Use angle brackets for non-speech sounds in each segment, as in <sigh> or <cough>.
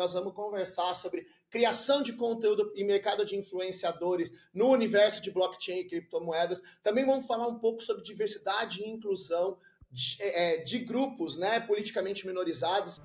Nós vamos conversar sobre criação de conteúdo e mercado de influenciadores no universo de blockchain e criptomoedas. Também vamos falar um pouco sobre diversidade e inclusão de, é, de grupos né, politicamente minorizados.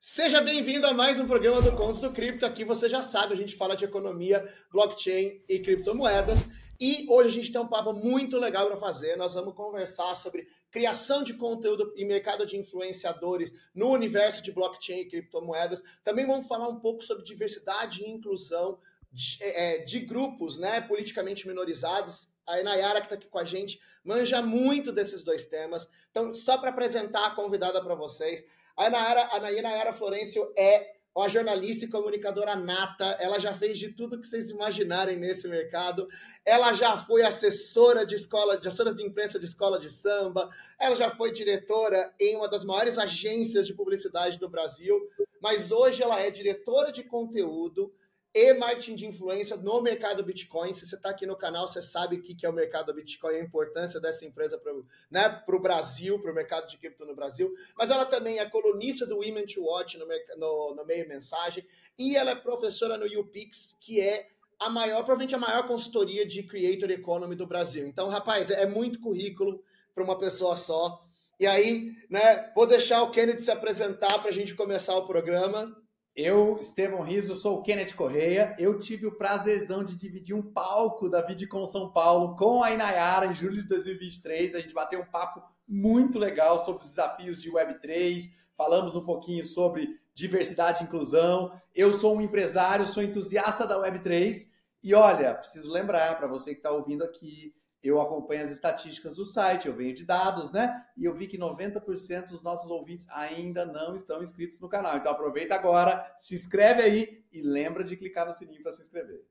Seja bem-vindo a mais um programa do Contos do Cripto. Aqui você já sabe, a gente fala de economia, blockchain e criptomoedas. E hoje a gente tem um papo muito legal para fazer. Nós vamos conversar sobre criação de conteúdo e mercado de influenciadores no universo de blockchain e criptomoedas. Também vamos falar um pouco sobre diversidade e inclusão de, é, de grupos né, politicamente minorizados. A Nayara, que está aqui com a gente, manja muito desses dois temas. Então, só para apresentar a convidada para vocês, a Nayara, a Nayara Florencio é uma jornalista e comunicadora nata, ela já fez de tudo que vocês imaginarem nesse mercado. Ela já foi assessora de escola, de assessora de imprensa de escola de samba, ela já foi diretora em uma das maiores agências de publicidade do Brasil, mas hoje ela é diretora de conteúdo e marketing de influência no mercado Bitcoin. Se você está aqui no canal, você sabe o que é o mercado Bitcoin, a importância dessa empresa para né, o Brasil, para o mercado de cripto no Brasil. Mas ela também é colunista do Women to Watch no, no, no meio mensagem e ela é professora no UPix, que é a maior, provavelmente a maior consultoria de Creator Economy do Brasil. Então, rapaz, é muito currículo para uma pessoa só. E aí, né, vou deixar o Kennedy se apresentar para a gente começar o programa. Eu, Estevão Riso, sou o Kenneth Correia. Eu tive o prazerzão de dividir um palco da VidCon São Paulo com a Inayara em julho de 2023. A gente bateu um papo muito legal sobre os desafios de Web3, falamos um pouquinho sobre diversidade e inclusão. Eu sou um empresário, sou entusiasta da Web3 e olha, preciso lembrar para você que está ouvindo aqui, eu acompanho as estatísticas do site, eu venho de dados, né? E eu vi que 90% dos nossos ouvintes ainda não estão inscritos no canal. Então aproveita agora, se inscreve aí e lembra de clicar no sininho para se inscrever.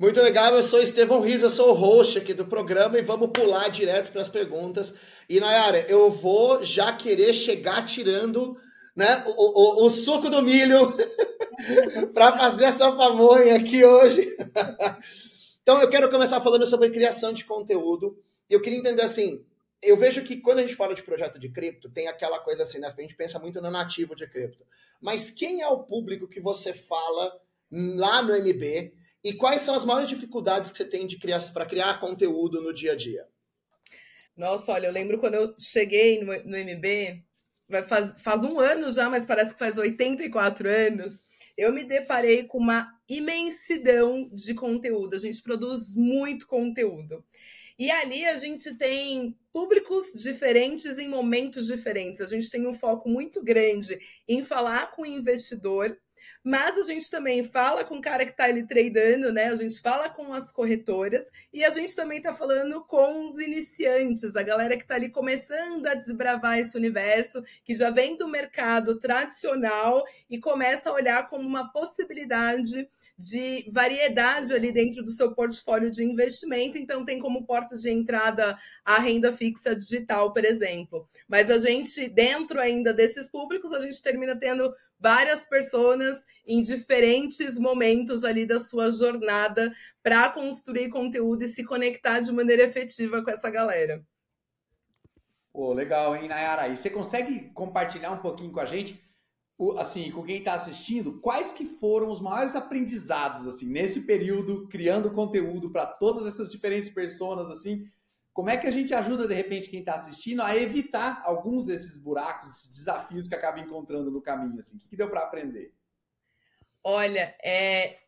Muito legal, eu sou Estevão eu sou o host aqui do programa e vamos pular direto para as perguntas. E Nayara, eu vou já querer chegar tirando né, o, o, o suco do milho <laughs> para fazer essa pamonha aqui hoje. <laughs> Então, eu quero começar falando sobre criação de conteúdo. Eu queria entender assim, eu vejo que quando a gente fala de projeto de cripto, tem aquela coisa assim, né? A gente pensa muito no nativo de cripto. Mas quem é o público que você fala lá no MB e quais são as maiores dificuldades que você tem de criar para criar conteúdo no dia a dia? Nossa, olha, eu lembro quando eu cheguei no, no MB, faz, faz um ano já, mas parece que faz 84 anos eu me deparei com uma imensidão de conteúdo. A gente produz muito conteúdo. E ali a gente tem públicos diferentes em momentos diferentes. A gente tem um foco muito grande em falar com o investidor mas a gente também fala com o cara que está ali tradando, né? A gente fala com as corretoras e a gente também está falando com os iniciantes, a galera que está ali começando a desbravar esse universo, que já vem do mercado tradicional e começa a olhar como uma possibilidade de variedade ali dentro do seu portfólio de investimento, então tem como porta de entrada a renda fixa digital, por exemplo. Mas a gente, dentro ainda desses públicos, a gente termina tendo várias pessoas em diferentes momentos ali da sua jornada para construir conteúdo e se conectar de maneira efetiva com essa galera. Pô, legal, hein, Nayara? E você consegue compartilhar um pouquinho com a gente, assim, com quem está assistindo, quais que foram os maiores aprendizados, assim, nesse período, criando conteúdo para todas essas diferentes pessoas, assim, como é que a gente ajuda, de repente, quem está assistindo a evitar alguns desses buracos, desafios que acaba encontrando no caminho? Assim? O que, que deu para aprender? Olha, é,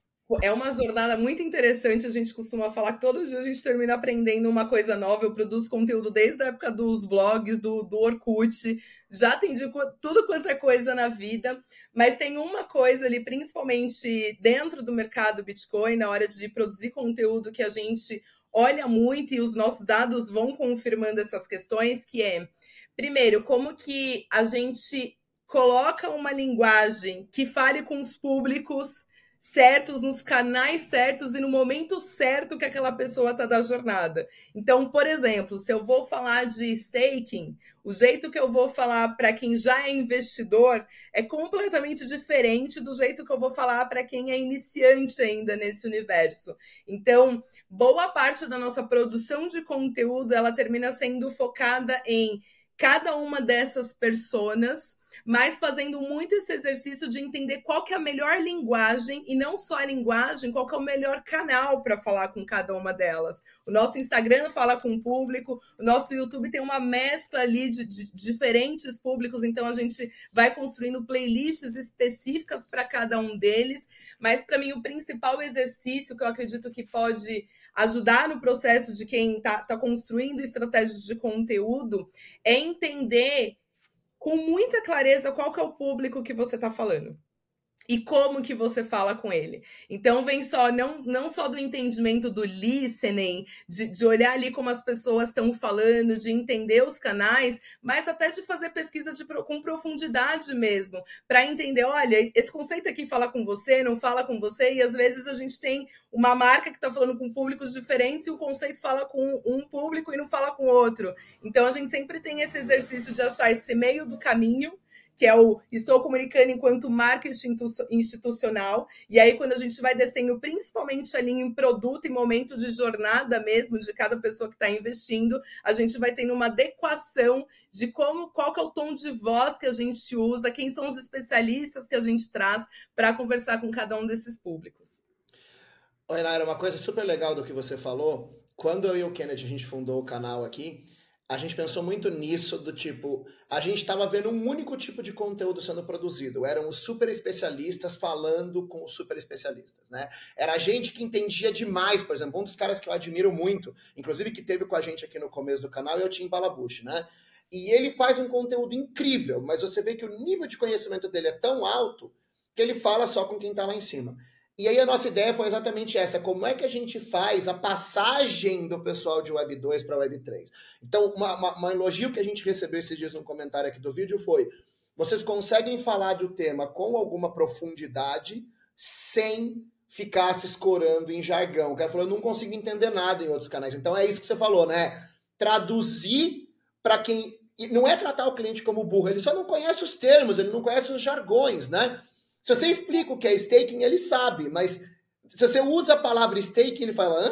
é uma jornada muito interessante. A gente costuma falar que todos os dias a gente termina aprendendo uma coisa nova. Eu produzo conteúdo desde a época dos blogs, do, do Orkut. Já atendi tudo quanto é coisa na vida. Mas tem uma coisa ali, principalmente dentro do mercado Bitcoin, na hora de produzir conteúdo que a gente olha muito e os nossos dados vão confirmando essas questões, que é, primeiro, como que a gente coloca uma linguagem que fale com os públicos certos, nos canais certos e no momento certo que aquela pessoa está da jornada. Então, por exemplo, se eu vou falar de staking, o jeito que eu vou falar para quem já é investidor é completamente diferente do jeito que eu vou falar para quem é iniciante ainda nesse universo. Então, boa parte da nossa produção de conteúdo ela termina sendo focada em cada uma dessas personas mas fazendo muito esse exercício de entender qual que é a melhor linguagem e não só a linguagem, qual que é o melhor canal para falar com cada uma delas. O nosso Instagram fala com o público, o nosso YouTube tem uma mescla ali de, de diferentes públicos, então a gente vai construindo playlists específicas para cada um deles. Mas para mim o principal exercício que eu acredito que pode ajudar no processo de quem está tá construindo estratégias de conteúdo é entender com muita clareza qual que é o público que você está falando e como que você fala com ele. Então vem só, não, não só do entendimento do listening, de, de olhar ali como as pessoas estão falando, de entender os canais, mas até de fazer pesquisa de, com profundidade mesmo, para entender, olha, esse conceito aqui fala com você, não fala com você, e às vezes a gente tem uma marca que está falando com públicos diferentes e o conceito fala com um público e não fala com outro. Então a gente sempre tem esse exercício de achar esse meio do caminho que é o Estou Comunicando enquanto marca institucional. E aí, quando a gente vai descendo, principalmente ali em produto e momento de jornada mesmo, de cada pessoa que está investindo, a gente vai tendo uma adequação de como, qual que é o tom de voz que a gente usa, quem são os especialistas que a gente traz para conversar com cada um desses públicos. Oi, Naira, uma coisa super legal do que você falou. Quando eu e o Kennedy a gente fundou o canal aqui, a gente pensou muito nisso, do tipo, a gente estava vendo um único tipo de conteúdo sendo produzido. Eram os super especialistas falando com os super especialistas, né? Era gente que entendia demais, por exemplo, um dos caras que eu admiro muito, inclusive que teve com a gente aqui no começo do canal, é o Tim Balabush, né? E ele faz um conteúdo incrível, mas você vê que o nível de conhecimento dele é tão alto que ele fala só com quem está lá em cima. E aí a nossa ideia foi exatamente essa: como é que a gente faz a passagem do pessoal de Web 2 para Web 3? Então, uma, uma, uma, elogio que a gente recebeu esses dias no comentário aqui do vídeo foi: vocês conseguem falar do tema com alguma profundidade sem ficar se escorando em jargão. O cara falou: eu não consigo entender nada em outros canais. Então é isso que você falou, né? Traduzir para quem. Não é tratar o cliente como burro, ele só não conhece os termos, ele não conhece os jargões, né? Se você explica o que é staking, ele sabe, mas se você usa a palavra staking, ele fala, hã?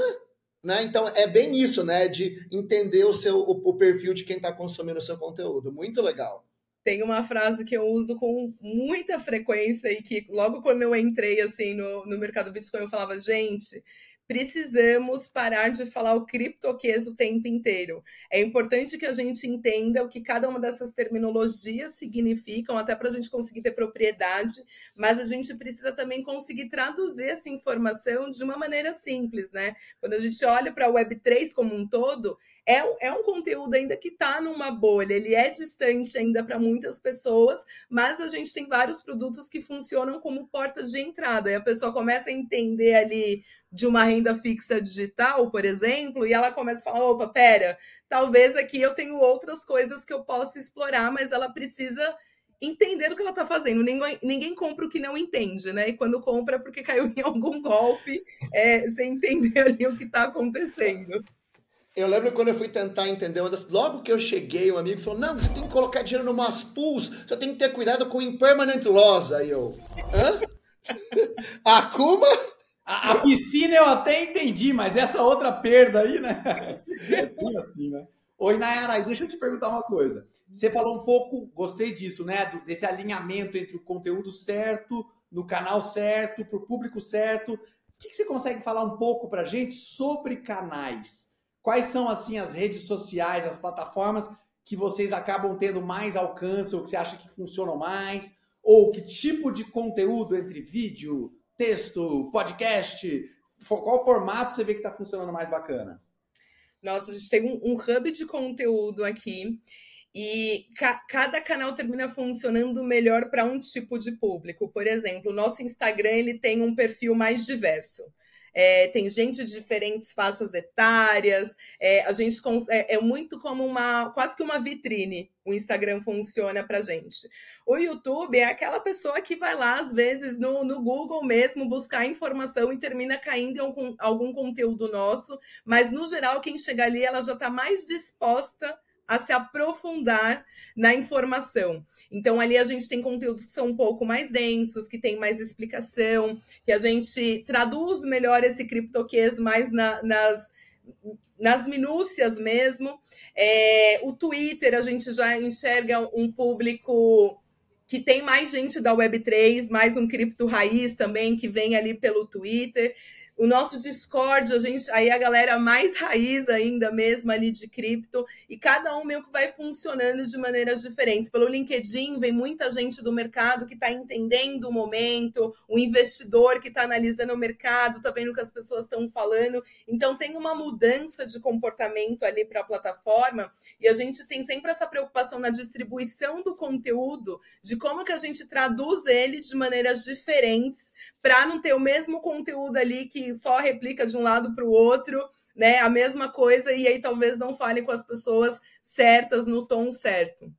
Né? Então é bem isso, né? De entender o seu o, o perfil de quem está consumindo o seu conteúdo. Muito legal. Tem uma frase que eu uso com muita frequência e que logo quando eu entrei assim no, no mercado Bitcoin eu falava, gente, precisamos parar de falar o criptoquês o tempo inteiro. É importante que a gente entenda o que cada uma dessas terminologias significam, até para a gente conseguir ter propriedade, mas a gente precisa também conseguir traduzir essa informação de uma maneira simples, né? Quando a gente olha para a Web3 como um todo, é, é um conteúdo ainda que está numa bolha, ele é distante ainda para muitas pessoas, mas a gente tem vários produtos que funcionam como portas de entrada, e a pessoa começa a entender ali de uma renda fixa digital, por exemplo, e ela começa a falar: opa, pera, talvez aqui eu tenho outras coisas que eu possa explorar, mas ela precisa entender o que ela está fazendo. Ninguém, ninguém compra o que não entende, né? E quando compra é porque caiu <laughs> em algum golpe, é, sem entender ali o que está acontecendo. Eu lembro quando eu fui tentar entender, logo que eu cheguei, um amigo falou: Não, você tem que colocar dinheiro no umas pools, você tem que ter cuidado com impermanent loss. Aí eu, hã? <laughs> Akuma? A, a, piscina eu até entendi, mas essa outra perda aí, né? <laughs> É assim, né? Oi, Nayara, deixa eu te perguntar uma coisa. Você falou um pouco, gostei disso, né? Do, desse alinhamento entre o conteúdo certo, no canal certo, para o público certo. O que, que você consegue falar um pouco para gente sobre canais? Quais são, assim, as redes sociais, as plataformas que vocês acabam tendo mais alcance ou que você acha que funcionam mais? Ou que tipo de conteúdo entre vídeo, texto, podcast? Qual formato você vê que está funcionando mais bacana? Nossa, a gente tem um, um hub de conteúdo aqui e ca cada canal termina funcionando melhor para um tipo de público. Por exemplo, o nosso Instagram ele tem um perfil mais diverso. É, tem gente de diferentes faixas etárias, é, a gente é, é, muito como uma quase que uma vitrine. O Instagram funciona para gente. O YouTube é aquela pessoa que vai lá, às vezes, no, no Google mesmo, buscar informação e termina caindo em algum, algum conteúdo nosso, mas no geral, quem chega ali, ela já está mais disposta a se aprofundar na informação. Então, ali a gente tem conteúdos que são um pouco mais densos, que tem mais explicação, que a gente traduz melhor esse criptoquês mais na, nas, nas minúcias mesmo. É, o Twitter, a gente já enxerga um público que tem mais gente da Web3, mais um cripto raiz também, que vem ali pelo Twitter. O nosso Discord, a gente, aí a galera mais raiz ainda mesmo ali de cripto, e cada um meio que vai funcionando de maneiras diferentes. Pelo LinkedIn vem muita gente do mercado que está entendendo o momento, o investidor que está analisando o mercado, está vendo o que as pessoas estão falando. Então tem uma mudança de comportamento ali para a plataforma, e a gente tem sempre essa preocupação na distribuição do conteúdo, de como que a gente traduz ele de maneiras diferentes, para não ter o mesmo conteúdo ali que só replica de um lado para o outro, né? A mesma coisa, e aí talvez não fale com as pessoas certas no tom certo.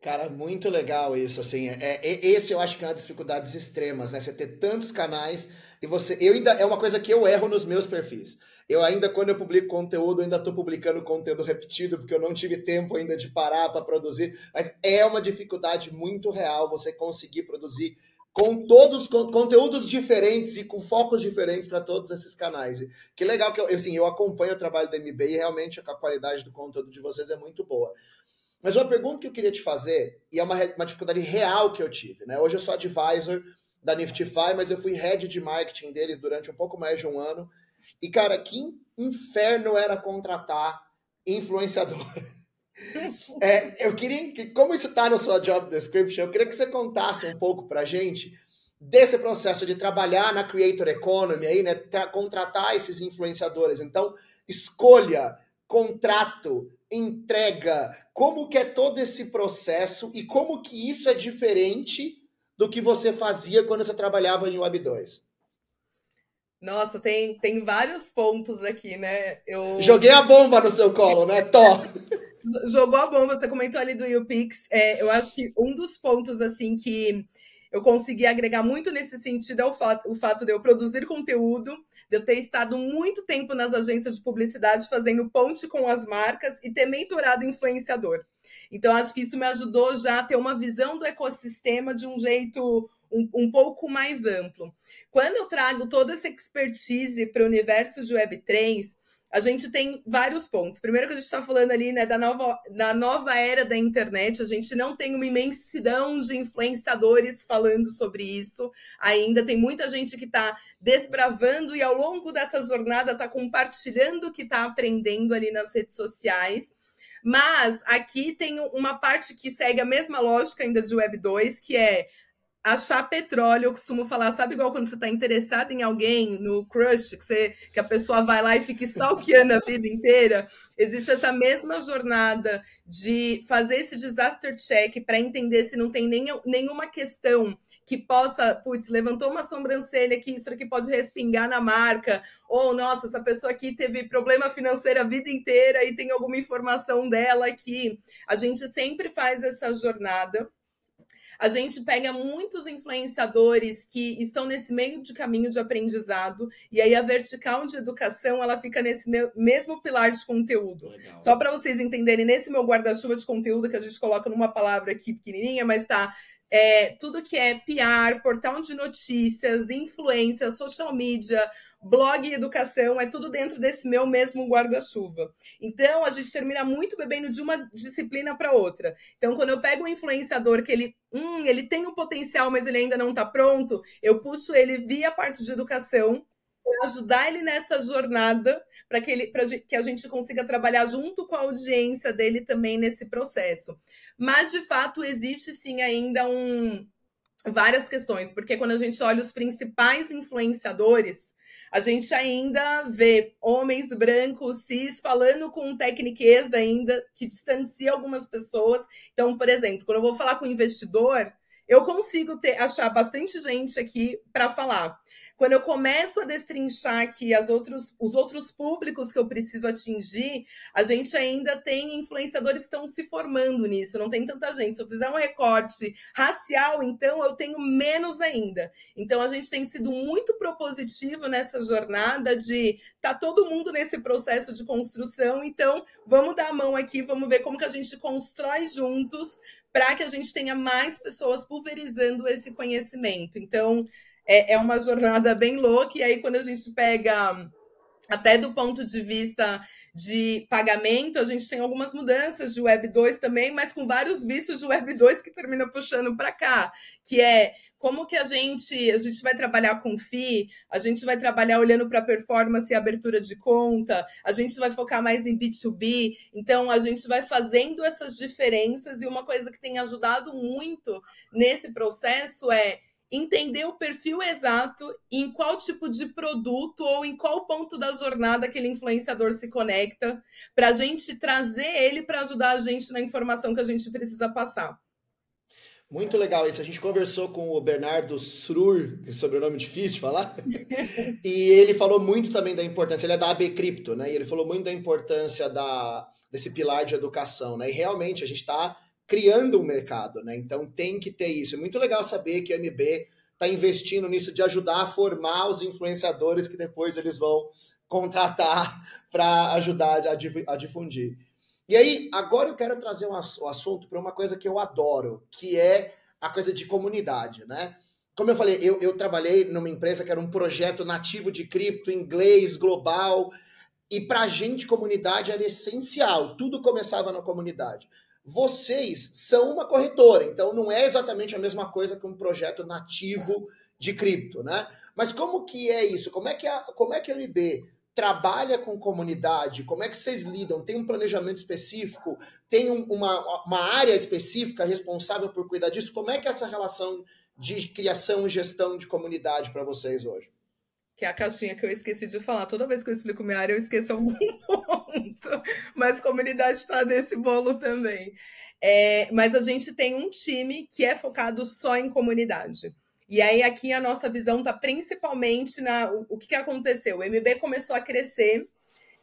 Cara, muito legal isso, assim, é, é, esse eu acho que é uma das dificuldades extremas, né, você ter tantos canais e você, eu ainda, é uma coisa que eu erro nos meus perfis, eu ainda, quando eu publico conteúdo, ainda estou publicando conteúdo repetido, porque eu não tive tempo ainda de parar para produzir, mas é uma dificuldade muito real você conseguir produzir com todos com conteúdos diferentes e com focos diferentes para todos esses canais. Que legal que eu, assim, eu acompanho o trabalho do MB e realmente a qualidade do conteúdo de vocês é muito boa. Mas uma pergunta que eu queria te fazer, e é uma, uma dificuldade real que eu tive, né? Hoje eu sou advisor da Niftify, mas eu fui head de marketing deles durante um pouco mais de um ano. E, cara, que inferno era contratar influenciador. É, eu queria que, como isso está na sua job description, eu queria que você contasse um pouco para gente desse processo de trabalhar na creator economy aí, né, contratar esses influenciadores. Então, escolha, contrato, entrega, como que é todo esse processo e como que isso é diferente do que você fazia quando você trabalhava em Web 2. Nossa, tem, tem vários pontos aqui, né? Eu joguei a bomba no seu colo, né? Tó. Jogou a bomba, você comentou ali do YouPix. É, eu acho que um dos pontos, assim, que eu consegui agregar muito nesse sentido é o fato, o fato de eu produzir conteúdo, de eu ter estado muito tempo nas agências de publicidade fazendo ponte com as marcas e ter mentorado influenciador. Então, acho que isso me ajudou já a ter uma visão do ecossistema de um jeito um, um pouco mais amplo. Quando eu trago toda essa expertise para o universo de Web3, a gente tem vários pontos. Primeiro que a gente está falando ali né, da, nova, da nova era da internet, a gente não tem uma imensidão de influenciadores falando sobre isso ainda. Tem muita gente que está desbravando e ao longo dessa jornada está compartilhando o que está aprendendo ali nas redes sociais. Mas aqui tem uma parte que segue a mesma lógica ainda de Web 2, que é achar petróleo, eu costumo falar, sabe igual quando você está interessado em alguém, no crush, que, você, que a pessoa vai lá e fica stalkeando a vida inteira? Existe essa mesma jornada de fazer esse disaster check para entender se não tem nem, nenhuma questão que possa, putz, levantou uma sobrancelha aqui, isso aqui pode respingar na marca, ou nossa, essa pessoa aqui teve problema financeiro a vida inteira e tem alguma informação dela aqui. A gente sempre faz essa jornada a gente pega muitos influenciadores que estão nesse meio de caminho de aprendizado, e aí a vertical de educação ela fica nesse mesmo pilar de conteúdo. Legal. Só para vocês entenderem, nesse meu guarda-chuva de conteúdo que a gente coloca numa palavra aqui pequenininha, mas tá é, tudo que é PR, portal de notícias, influência, social media, blog e educação, é tudo dentro desse meu mesmo guarda-chuva. Então, a gente termina muito bebendo de uma disciplina para outra. Então, quando eu pego um influenciador que ele, hum, ele tem o um potencial, mas ele ainda não está pronto, eu puxo ele via parte de educação ajudar ele nessa jornada para que, ele, que a gente consiga trabalhar junto com a audiência dele também nesse processo. Mas, de fato, existe sim ainda um, várias questões, porque quando a gente olha os principais influenciadores, a gente ainda vê homens brancos, cis, falando com técnicas ainda, que distancia algumas pessoas. Então, por exemplo, quando eu vou falar com investidor, eu consigo ter, achar bastante gente aqui para falar. Quando eu começo a destrinchar aqui as outros, os outros públicos que eu preciso atingir, a gente ainda tem influenciadores que estão se formando nisso, não tem tanta gente. Se eu fizer um recorte racial, então eu tenho menos ainda. Então a gente tem sido muito propositivo nessa jornada de tá todo mundo nesse processo de construção, então vamos dar a mão aqui, vamos ver como que a gente constrói juntos para que a gente tenha mais pessoas pulverizando esse conhecimento. Então, é, é uma jornada bem louca, e aí quando a gente pega até do ponto de vista de pagamento, a gente tem algumas mudanças de Web 2 também, mas com vários vícios de Web 2 que termina puxando para cá, que é como que a gente a gente vai trabalhar com FI, a gente vai trabalhar olhando para performance e abertura de conta, a gente vai focar mais em B2B, então a gente vai fazendo essas diferenças e uma coisa que tem ajudado muito nesse processo é entender o perfil exato em qual tipo de produto ou em qual ponto da jornada aquele influenciador se conecta, para a gente trazer ele para ajudar a gente na informação que a gente precisa passar. Muito legal isso. A gente conversou com o Bernardo Srur, que é sobrenome difícil de falar, <laughs> e ele falou muito também da importância. Ele é da AB Cripto, né? E ele falou muito da importância da, desse pilar de educação, né? E realmente a gente está criando um mercado, né? Então tem que ter isso. É muito legal saber que a MB está investindo nisso de ajudar a formar os influenciadores que depois eles vão contratar <laughs> para ajudar a, difundir. E aí, agora eu quero trazer um assunto para uma coisa que eu adoro, que é a coisa de comunidade, né? Como eu falei, eu, eu trabalhei numa empresa que era um projeto nativo de cripto, inglês, global, e para a gente, comunidade era essencial, tudo começava na comunidade vocês são uma corretora, então não é exatamente a mesma coisa que um projeto nativo de cripto, né? Mas como que é isso? Como é que a, como é que a MB trabalha com comunidade? Como é que vocês lidam? Tem um planejamento específico? Tem um, uma, uma área específica responsável por cuidar disso? Como é que é essa relação de criação e gestão de comunidade para vocês hoje? Que é a caixinha que eu esqueci de falar. Toda vez que eu explico minha área, eu esqueço algum <laughs> ponto. Mas comunidade está nesse bolo também. É, mas a gente tem um time que é focado só em comunidade. E aí, aqui a nossa visão está principalmente na. O, o que, que aconteceu? O MB começou a crescer.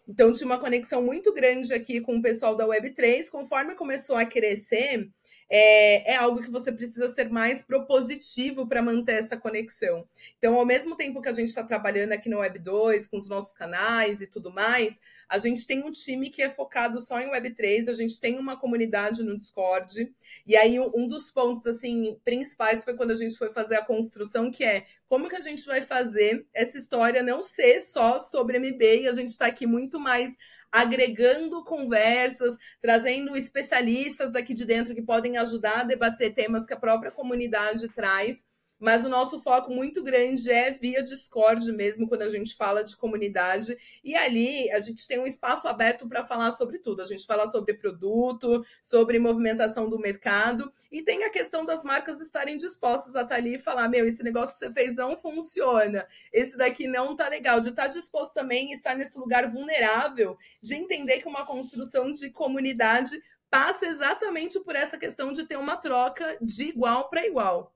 Então, tinha uma conexão muito grande aqui com o pessoal da Web3. Conforme começou a crescer, é, é algo que você precisa ser mais propositivo para manter essa conexão. Então, ao mesmo tempo que a gente está trabalhando aqui no Web 2, com os nossos canais e tudo mais, a gente tem um time que é focado só em Web3, a gente tem uma comunidade no Discord. E aí, um dos pontos assim principais foi quando a gente foi fazer a construção, que é como que a gente vai fazer essa história não ser só sobre MB e a gente está aqui muito mais agregando conversas, trazendo especialistas daqui de dentro que podem ajudar a debater temas que a própria comunidade traz mas o nosso foco muito grande é via Discord mesmo, quando a gente fala de comunidade. E ali a gente tem um espaço aberto para falar sobre tudo. A gente fala sobre produto, sobre movimentação do mercado, e tem a questão das marcas estarem dispostas a estar ali e falar: meu, esse negócio que você fez não funciona, esse daqui não tá legal. De estar disposto também estar nesse lugar vulnerável, de entender que uma construção de comunidade passa exatamente por essa questão de ter uma troca de igual para igual.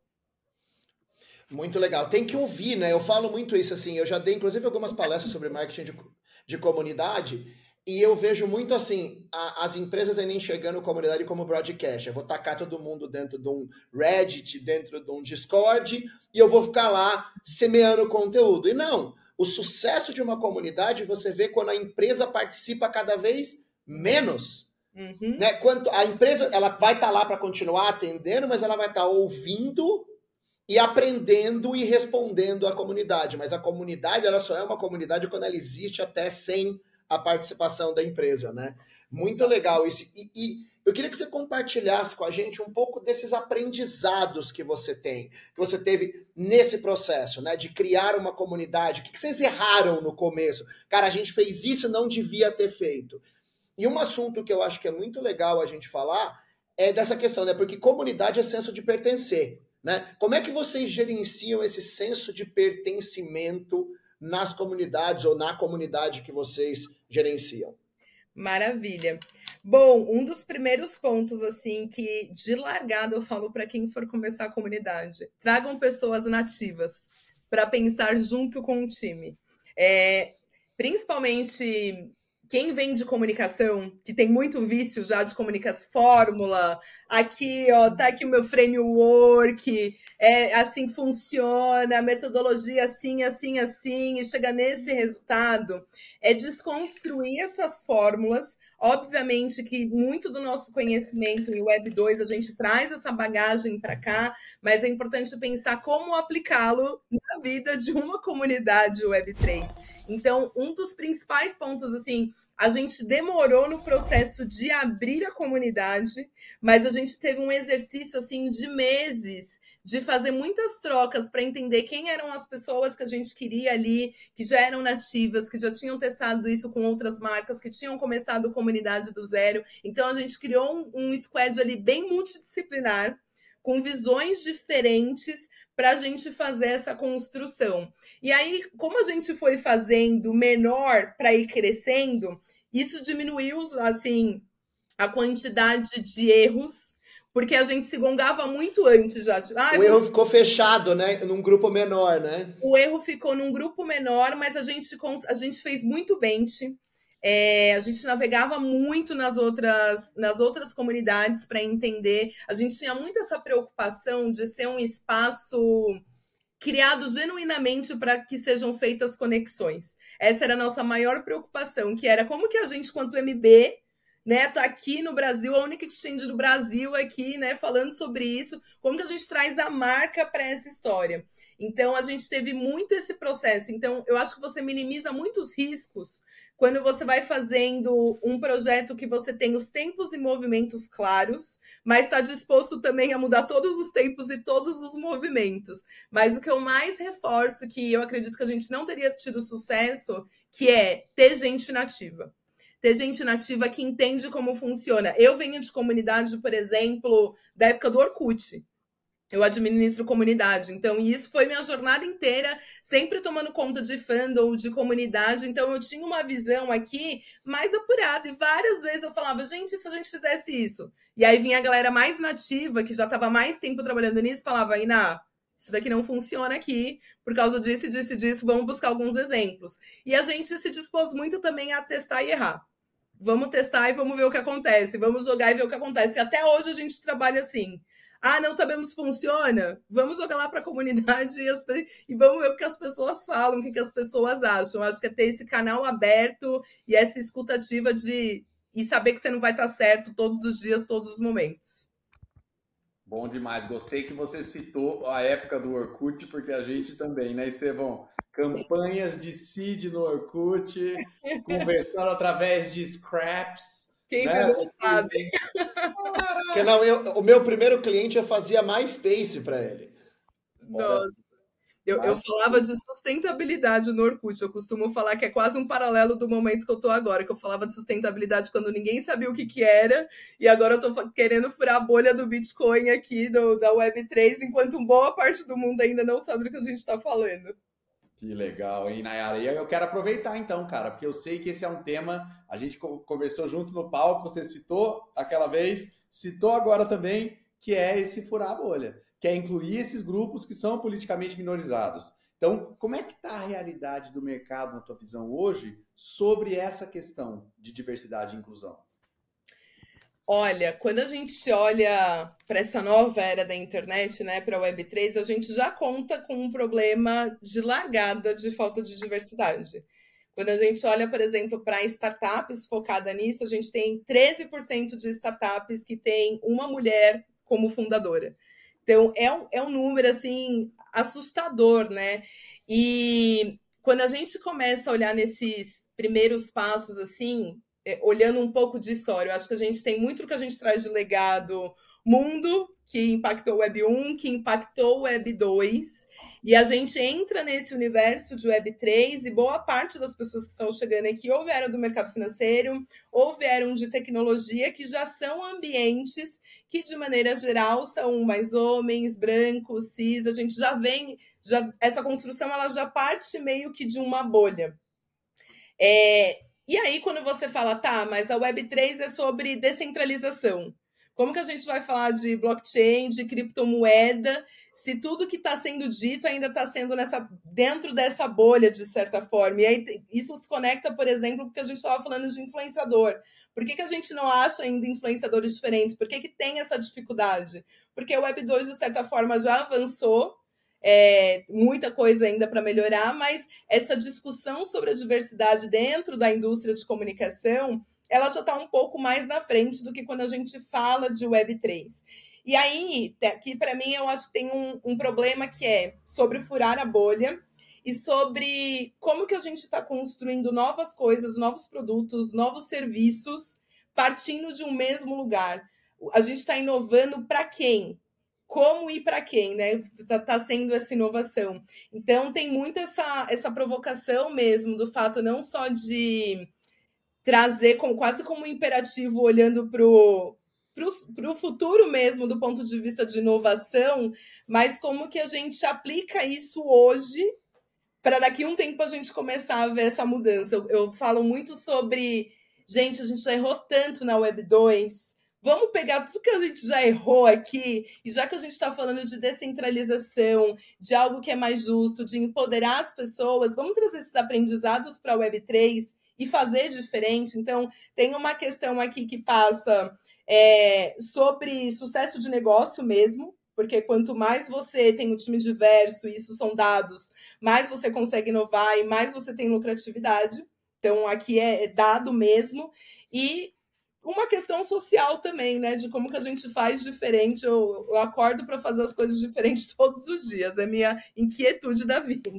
Muito legal. Tem que ouvir, né? Eu falo muito isso assim. Eu já dei, inclusive, algumas palestras sobre marketing de, de comunidade. E eu vejo muito assim, a, as empresas ainda enxergando comunidade como broadcast. Eu vou tacar todo mundo dentro de um Reddit, dentro de um Discord, e eu vou ficar lá semeando conteúdo. E não, o sucesso de uma comunidade você vê quando a empresa participa cada vez menos. Uhum. Né? Quanto a empresa ela vai estar tá lá para continuar atendendo, mas ela vai estar tá ouvindo e aprendendo e respondendo à comunidade. Mas a comunidade ela só é uma comunidade quando ela existe até sem a participação da empresa, né? Muito legal isso. E, e, eu queria que você compartilhasse com a gente um pouco desses aprendizados que você tem, que você teve nesse processo, né? De criar uma comunidade. O que vocês erraram no começo? Cara, a gente fez isso, não devia ter feito. E um assunto que eu acho que é muito legal a gente falar é dessa questão, né? Porque comunidade é senso de pertencer. Né? Como é que vocês gerenciam esse senso de pertencimento nas comunidades ou na comunidade que vocês gerenciam? Maravilha. Bom, um dos primeiros pontos, assim, que de largada eu falo para quem for começar a comunidade: tragam pessoas nativas para pensar junto com o time. É, principalmente quem vem de comunicação, que tem muito vício já de comunicação, fórmula, aqui, ó, tá aqui o meu framework, é assim funciona, metodologia assim, assim, assim, e chega nesse resultado, é desconstruir essas fórmulas. Obviamente que muito do nosso conhecimento em Web 2 a gente traz essa bagagem para cá, mas é importante pensar como aplicá-lo na vida de uma comunidade Web 3. Então, um dos principais pontos, assim, a gente demorou no processo de abrir a comunidade, mas a gente teve um exercício, assim, de meses de fazer muitas trocas para entender quem eram as pessoas que a gente queria ali, que já eram nativas, que já tinham testado isso com outras marcas, que tinham começado comunidade do zero. Então a gente criou um, um squad ali bem multidisciplinar, com visões diferentes para a gente fazer essa construção. E aí, como a gente foi fazendo menor para ir crescendo, isso diminuiu assim a quantidade de erros, porque a gente se gongava muito antes já. Ah, o erro ficou fechado, né? Num grupo menor, né? O erro ficou num grupo menor, mas a gente, a gente fez muito bench. É, a gente navegava muito nas outras, nas outras comunidades para entender. A gente tinha muito essa preocupação de ser um espaço criado genuinamente para que sejam feitas conexões. Essa era a nossa maior preocupação, que era como que a gente, quanto MB, né, tá aqui no Brasil, a única exchange do Brasil aqui, né, falando sobre isso, como que a gente traz a marca para essa história. Então a gente teve muito esse processo. Então eu acho que você minimiza muitos riscos quando você vai fazendo um projeto que você tem os tempos e movimentos claros, mas está disposto também a mudar todos os tempos e todos os movimentos. Mas o que eu mais reforço, que eu acredito que a gente não teria tido sucesso, que é ter gente nativa ter gente nativa que entende como funciona. Eu venho de comunidade, por exemplo, da época do Orkut eu administro comunidade. Então, isso foi minha jornada inteira, sempre tomando conta de fandom, de comunidade. Então, eu tinha uma visão aqui mais apurada. E várias vezes eu falava, gente, se a gente fizesse isso? E aí vinha a galera mais nativa, que já estava mais tempo trabalhando nisso, falava, Iná, isso daqui não funciona aqui, por causa disso, disso disso, vamos buscar alguns exemplos. E a gente se dispôs muito também a testar e errar. Vamos testar e vamos ver o que acontece. Vamos jogar e ver o que acontece. E até hoje a gente trabalha assim ah, não sabemos se funciona? Vamos jogar lá para a comunidade e, as, e, vamos ver o que as pessoas falam, o que, que as pessoas acham. Acho que é ter esse canal aberto e essa escutativa de e saber que você não vai estar certo todos os dias, todos os momentos. Bom demais. Gostei que você citou a época do Orkut, porque a gente também, né, Estevão? Campanhas de seed no Orkut, <laughs> conversando através de scraps quem né? não sabe. Porque, não, eu, o meu primeiro cliente eu fazia mais Space para ele. Nossa. Eu, eu falava de sustentabilidade no Orkut. Eu costumo falar que é quase um paralelo do momento que eu tô agora, que eu falava de sustentabilidade quando ninguém sabia o que, que era, e agora eu tô querendo furar a bolha do Bitcoin aqui, do, da Web3, enquanto boa parte do mundo ainda não sabe do que a gente está falando. Que legal, hein, Nayara? E eu quero aproveitar então, cara, porque eu sei que esse é um tema, a gente conversou junto no palco, você citou aquela vez, citou agora também, que é esse furar a bolha, que é incluir esses grupos que são politicamente minorizados. Então, como é que está a realidade do mercado, na tua visão, hoje, sobre essa questão de diversidade e inclusão? Olha, quando a gente olha para essa nova era da internet, né, para a Web3, a gente já conta com um problema de largada de falta de diversidade. Quando a gente olha, por exemplo, para startups focada nisso, a gente tem 13% de startups que tem uma mulher como fundadora. Então, é um, é um número, assim, assustador, né? E quando a gente começa a olhar nesses primeiros passos, assim, é, olhando um pouco de história, eu acho que a gente tem muito que a gente traz de legado mundo, que impactou o Web 1, que impactou o Web 2, e a gente entra nesse universo de Web 3 e boa parte das pessoas que estão chegando aqui ou vieram do mercado financeiro ou vieram de tecnologia, que já são ambientes que, de maneira geral, são mais homens, brancos, cis, a gente já vem, já, essa construção ela já parte meio que de uma bolha. É, E aí, quando você fala, tá, mas a Web3 é sobre descentralização. Como que a gente vai falar de blockchain, de criptomoeda, se tudo que está sendo dito ainda está sendo nessa, dentro dessa bolha, de certa forma? E aí, isso se conecta, por exemplo, porque a gente estava falando de influenciador. Por que, que a gente não acha ainda influenciadores diferentes? Por que, que tem essa dificuldade? Porque o Web 2, de certa forma, já avançou, é, muita coisa ainda para melhorar, mas essa discussão sobre a diversidade dentro da indústria de comunicação, ela já está um pouco mais na frente do que quando a gente fala de Web3. E aí, aqui para mim, eu acho que tem um, um problema que é sobre furar a bolha e sobre como que a gente está construindo novas coisas, novos produtos, novos serviços, partindo de um mesmo lugar. A gente está inovando para quem? Como e para quem, né? Está tá sendo essa inovação. Então, tem muito essa, essa provocação mesmo do fato não só de trazer com, quase como um imperativo, olhando para o futuro mesmo, do ponto de vista de inovação, mas como que a gente aplica isso hoje para daqui um tempo a gente começar a ver essa mudança. Eu, eu, falo muito sobre, gente, a gente já errou tanto na Web 2. Vamos pegar tudo que a gente já errou aqui, e já que a gente está falando de descentralização, de algo que é mais justo, de empoderar as pessoas, vamos trazer esses aprendizados para a Web 3 e fazer diferente. Então, tem uma questão aqui que passa é, sobre sucesso de negócio mesmo, porque quanto mais você tem um time diverso, e isso são dados, mais você consegue inovar e mais você tem lucratividade. Então, aqui é, é dado mesmo. E uma questão social também, né? De como que a gente faz diferente. Eu, eu acordo para fazer as coisas diferentes <laughs> todos os dias. É minha inquietude da vida.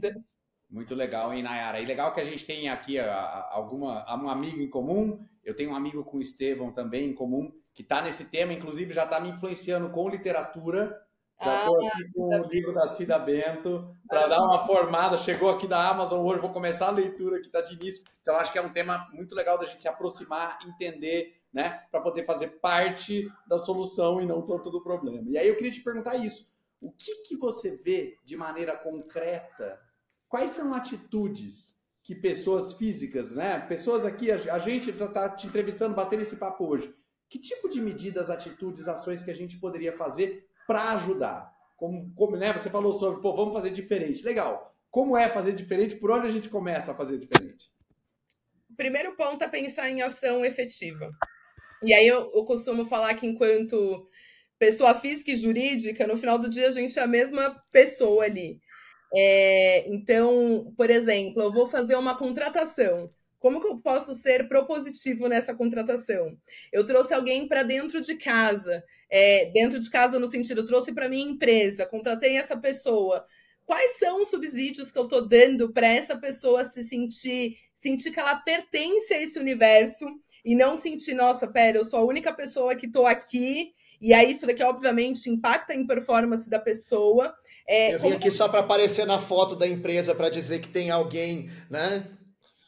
Muito legal, hein, Nayara? E legal que a gente tem aqui alguma, um amigo em comum. Eu tenho um amigo com o Estevão também em comum, que está nesse tema, inclusive já está me influenciando com literatura. Já estou ah, aqui com o livro da Cida Bento para dar uma formada. Chegou aqui da Amazon hoje, vou começar a leitura que está de início. Então, acho que é um tema muito legal da gente se aproximar, entender, né? Para poder fazer parte da solução e não tanto do problema. E aí eu queria te perguntar isso. O que, que você vê de maneira concreta? Quais são atitudes que pessoas físicas, né? Pessoas aqui, a, gente está te entrevistando, batendo esse papo hoje. Que tipo de medidas, atitudes, ações que a gente poderia fazer para ajudar. Como, como né, você falou sobre, pô, vamos fazer diferente. Legal. Como é fazer diferente? Por onde a gente começa a fazer diferente? O primeiro ponto é pensar em ação efetiva. E aí eu, eu costumo falar que enquanto pessoa física e jurídica, no final do dia a gente é a mesma pessoa ali. É, então, por exemplo, eu vou fazer uma contratação. Como que eu posso ser propositivo nessa contratação? Eu trouxe alguém para dentro de casa é, dentro de casa no sentido, trouxe para minha empresa, contratei essa pessoa. Quais são os subsídios que eu estou dando para essa pessoa se sentir, sentir que ela pertence a esse universo e não sentir, nossa, pera, eu sou a única pessoa que estou aqui, e aí isso daqui, obviamente, impacta em performance da pessoa. É, eu vim aqui só para aparecer na foto da empresa para dizer que tem alguém, né?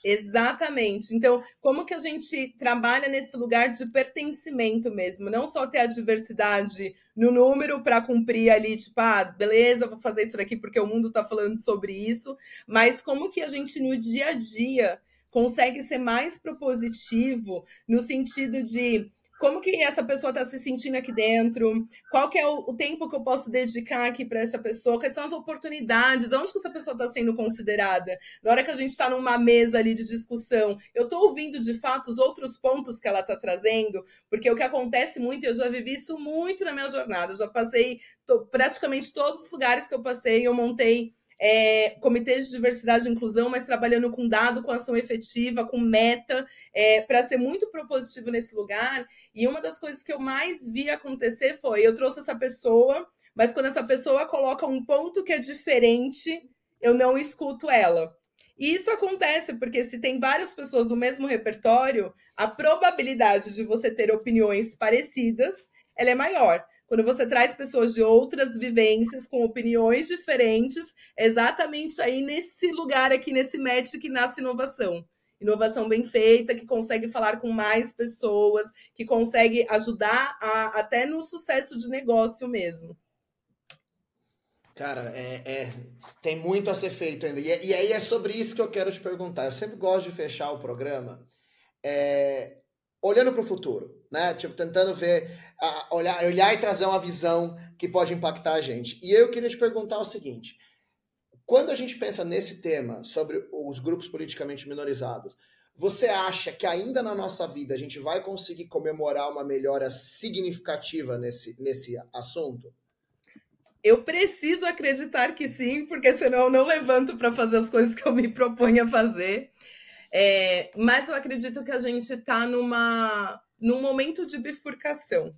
Exatamente. Então, como que a gente trabalha nesse lugar de pertencimento mesmo? Não só ter a diversidade no número para cumprir ali, tipo, ah, beleza, vou fazer isso daqui porque o mundo está falando sobre isso, mas como que a gente no dia a dia consegue ser mais propositivo no sentido de como que essa pessoa está se sentindo aqui dentro, qual que é o, o tempo que eu posso dedicar aqui para essa pessoa, quais são as oportunidades, onde que essa pessoa está sendo considerada. Na hora que a gente está numa mesa ali de discussão, eu estou ouvindo de fato os outros pontos que ela está trazendo, porque o que acontece muito, eu já vivi isso muito na minha jornada, eu já passei praticamente todos os lugares que eu passei, eu montei é, comitês de diversidade e inclusão, mas trabalhando com dado, com ação efetiva, com meta, é, para ser muito propositivo nesse lugar. E uma das coisas que eu mais vi acontecer foi: eu trouxe essa pessoa, mas quando essa pessoa coloca um ponto que é diferente, eu não escuto ela. E isso acontece porque se tem várias pessoas do mesmo repertório, a probabilidade de você ter opiniões parecidas ela é maior. Quando você traz pessoas de outras vivências, com opiniões diferentes, é exatamente aí nesse lugar aqui, nesse match que nasce inovação. Inovação bem feita, que consegue falar com mais pessoas, que consegue ajudar a, até no sucesso de negócio mesmo. Cara, é, é, tem muito a ser feito ainda. E, e aí é sobre isso que eu quero te perguntar. Eu sempre gosto de fechar o programa é, olhando para o futuro, né? Tipo, tentando ver, olhar, olhar e trazer uma visão que pode impactar a gente. E eu queria te perguntar o seguinte: quando a gente pensa nesse tema sobre os grupos politicamente minorizados, você acha que ainda na nossa vida a gente vai conseguir comemorar uma melhora significativa nesse, nesse assunto? Eu preciso acreditar que sim, porque senão eu não levanto para fazer as coisas que eu me proponho a fazer. É, mas eu acredito que a gente está numa num momento de bifurcação.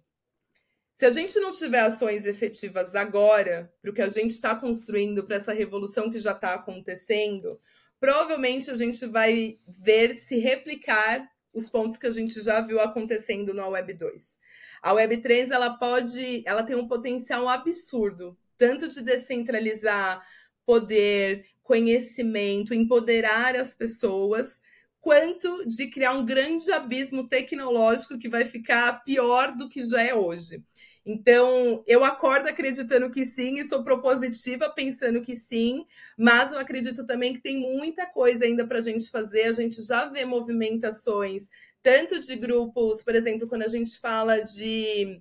Se a gente não tiver ações efetivas agora para o que a gente está construindo, para essa revolução que já está acontecendo, provavelmente a gente vai ver se replicar os pontos que a gente já viu acontecendo na Web 2. A Web 3 ela pode, ela tem um potencial absurdo, tanto de descentralizar poder, conhecimento, empoderar as pessoas, quanto de criar um grande abismo tecnológico que vai ficar pior do que já é hoje. Então, eu acordo acreditando que sim e sou propositiva pensando que sim, mas eu acredito também que tem muita coisa ainda para a gente fazer. A gente já vê movimentações, tanto de grupos, por exemplo, quando a gente fala de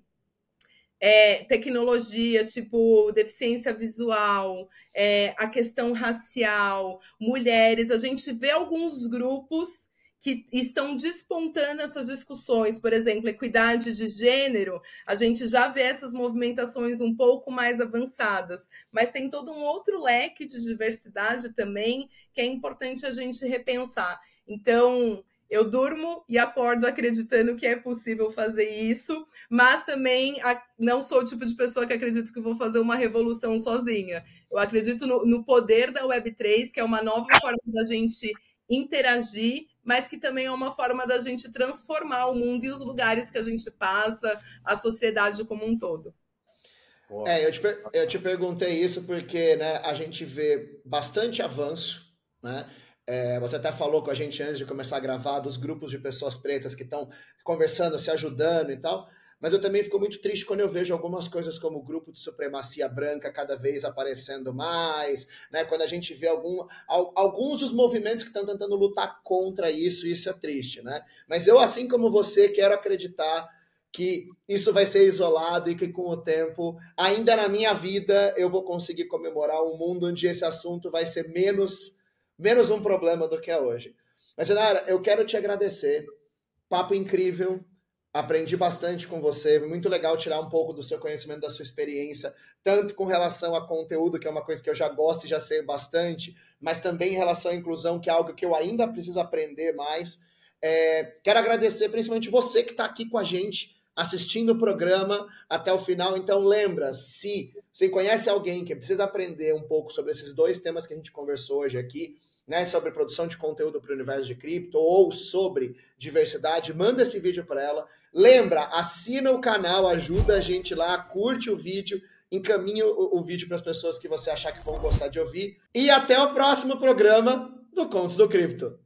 é, tecnologia, tipo deficiência visual, é, a questão racial, mulheres, a gente vê alguns grupos que estão despontando essas discussões, por exemplo, equidade de gênero, a gente já vê essas movimentações um pouco mais avançadas, mas tem todo um outro leque de diversidade também que é importante a gente repensar. Então, eu durmo e acordo acreditando que é possível fazer isso, mas também não sou o tipo de pessoa que acredito que vou fazer uma revolução sozinha. Eu acredito no, no poder da Web3, que é uma nova forma da gente interagir, mas que também é uma forma da gente transformar o mundo e os lugares que a gente passa, a sociedade como um todo. É, eu te, eu te perguntei isso porque né, a gente vê bastante avanço, né? É, você até falou com a gente antes de começar a gravar dos grupos de pessoas pretas que estão conversando, se ajudando e tal. Mas eu também fico muito triste quando eu vejo algumas coisas como o grupo de supremacia branca cada vez aparecendo mais, né? Quando a gente vê algum, alguns dos movimentos que estão tentando lutar contra isso, isso é triste, né? Mas eu, assim como você, quero acreditar que isso vai ser isolado e que com o tempo, ainda na minha vida, eu vou conseguir comemorar um mundo onde esse assunto vai ser menos menos um problema do que é hoje. Mas, Senara, eu quero te agradecer. Papo incrível. Aprendi bastante com você. Muito legal tirar um pouco do seu conhecimento, da sua experiência, tanto com relação a conteúdo, que é uma coisa que eu já gosto e já sei bastante, mas também em relação à inclusão, que é algo que eu ainda preciso aprender mais. É, quero agradecer principalmente você que está aqui com a gente, assistindo o programa até o final. Então, lembra, se você conhece alguém que precisa aprender um pouco sobre esses dois temas que a gente conversou hoje aqui, né, sobre produção de conteúdo para o universo de cripto ou sobre diversidade, manda esse vídeo para ela. Lembra, assina o canal, ajuda a gente lá, curte o vídeo, encaminha o, o vídeo para as pessoas que você achar que vão gostar de ouvir. E até o próximo programa do Contos do Cripto.